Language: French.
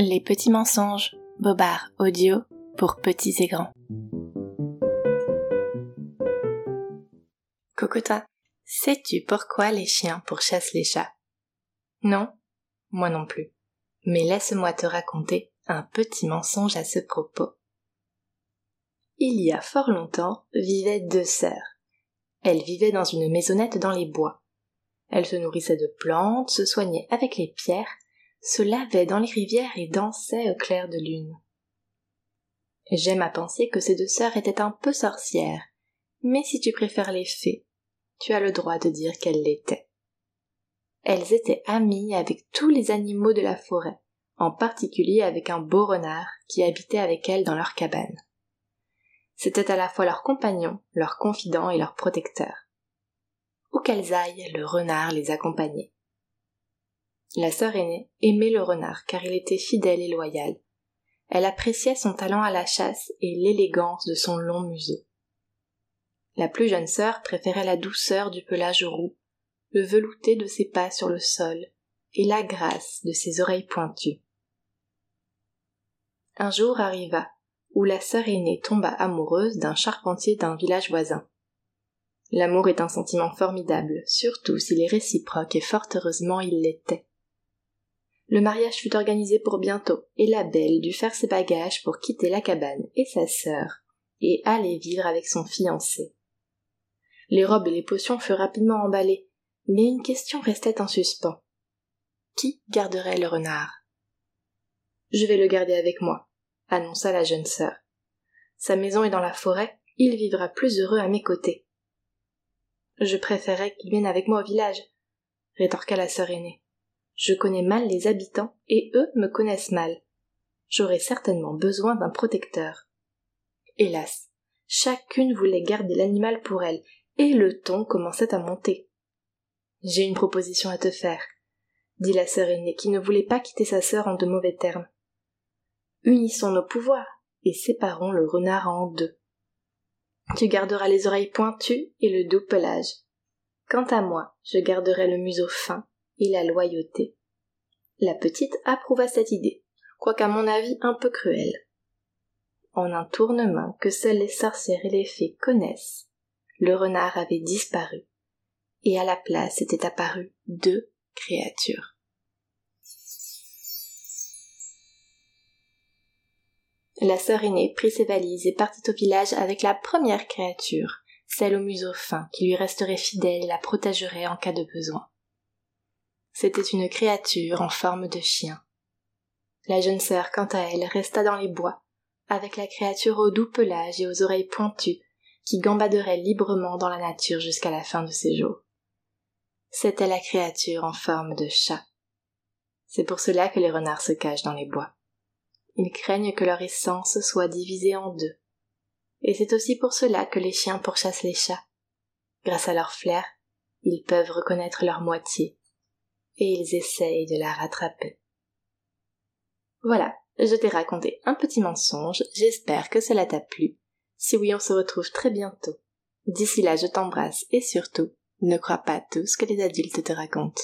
Les petits mensonges, Bobard audio pour petits et grands. Cocotin, sais-tu pourquoi les chiens pourchassent les chats? Non Moi non plus. Mais laisse-moi te raconter un petit mensonge à ce propos. Il y a fort longtemps vivaient deux sœurs. Elles vivaient dans une maisonnette dans les bois. Elles se nourrissaient de plantes, se soignaient avec les pierres, se lavaient dans les rivières et dansaient au clair de lune. J'aime à penser que ces deux sœurs étaient un peu sorcières, mais si tu préfères les fées, tu as le droit de dire qu'elles l'étaient. Elles étaient amies avec tous les animaux de la forêt, en particulier avec un beau renard qui habitait avec elles dans leur cabane. C'était à la fois leur compagnon, leur confident et leur protecteur. Où qu'elles aillent, le renard les accompagnait. La sœur aînée aimait le renard car il était fidèle et loyal. Elle appréciait son talent à la chasse et l'élégance de son long museau. La plus jeune sœur préférait la douceur du pelage roux, le velouté de ses pas sur le sol et la grâce de ses oreilles pointues. Un jour arriva où la sœur aînée tomba amoureuse d'un charpentier d'un village voisin. L'amour est un sentiment formidable, surtout s'il est réciproque et fort heureusement il l'était. Le mariage fut organisé pour bientôt, et la belle dut faire ses bagages pour quitter la cabane et sa sœur, et aller vivre avec son fiancé. Les robes et les potions furent rapidement emballées, mais une question restait en suspens. Qui garderait le renard? Je vais le garder avec moi, annonça la jeune sœur. Sa maison est dans la forêt, il vivra plus heureux à mes côtés. Je préférerais qu'il vienne avec moi au village, rétorqua la sœur aînée. Je connais mal les habitants et eux me connaissent mal. J'aurais certainement besoin d'un protecteur. Hélas, chacune voulait garder l'animal pour elle, et le ton commençait à monter. J'ai une proposition à te faire, dit la sœur aînée qui ne voulait pas quitter sa sœur en de mauvais termes. Unissons nos pouvoirs et séparons le renard en deux. Tu garderas les oreilles pointues et le doux pelage. Quant à moi, je garderai le museau fin et la loyauté. La petite approuva cette idée, quoiqu'à mon avis un peu cruelle. En un tournement que seules les sorcières et les fées connaissent, le renard avait disparu, et à la place étaient apparues deux créatures. La sœur aînée prit ses valises et partit au village avec la première créature, celle au museau fin, qui lui resterait fidèle et la protégerait en cas de besoin. C'était une créature en forme de chien. La jeune sœur, quant à elle, resta dans les bois, avec la créature au doux pelage et aux oreilles pointues, qui gambaderait librement dans la nature jusqu'à la fin de ses jours. C'était la créature en forme de chat. C'est pour cela que les renards se cachent dans les bois. Ils craignent que leur essence soit divisée en deux. Et c'est aussi pour cela que les chiens pourchassent les chats. Grâce à leur flair, ils peuvent reconnaître leur moitié et ils essayent de la rattraper. Voilà, je t'ai raconté un petit mensonge, j'espère que cela t'a plu. Si oui, on se retrouve très bientôt. D'ici là, je t'embrasse et surtout, ne crois pas tout ce que les adultes te racontent.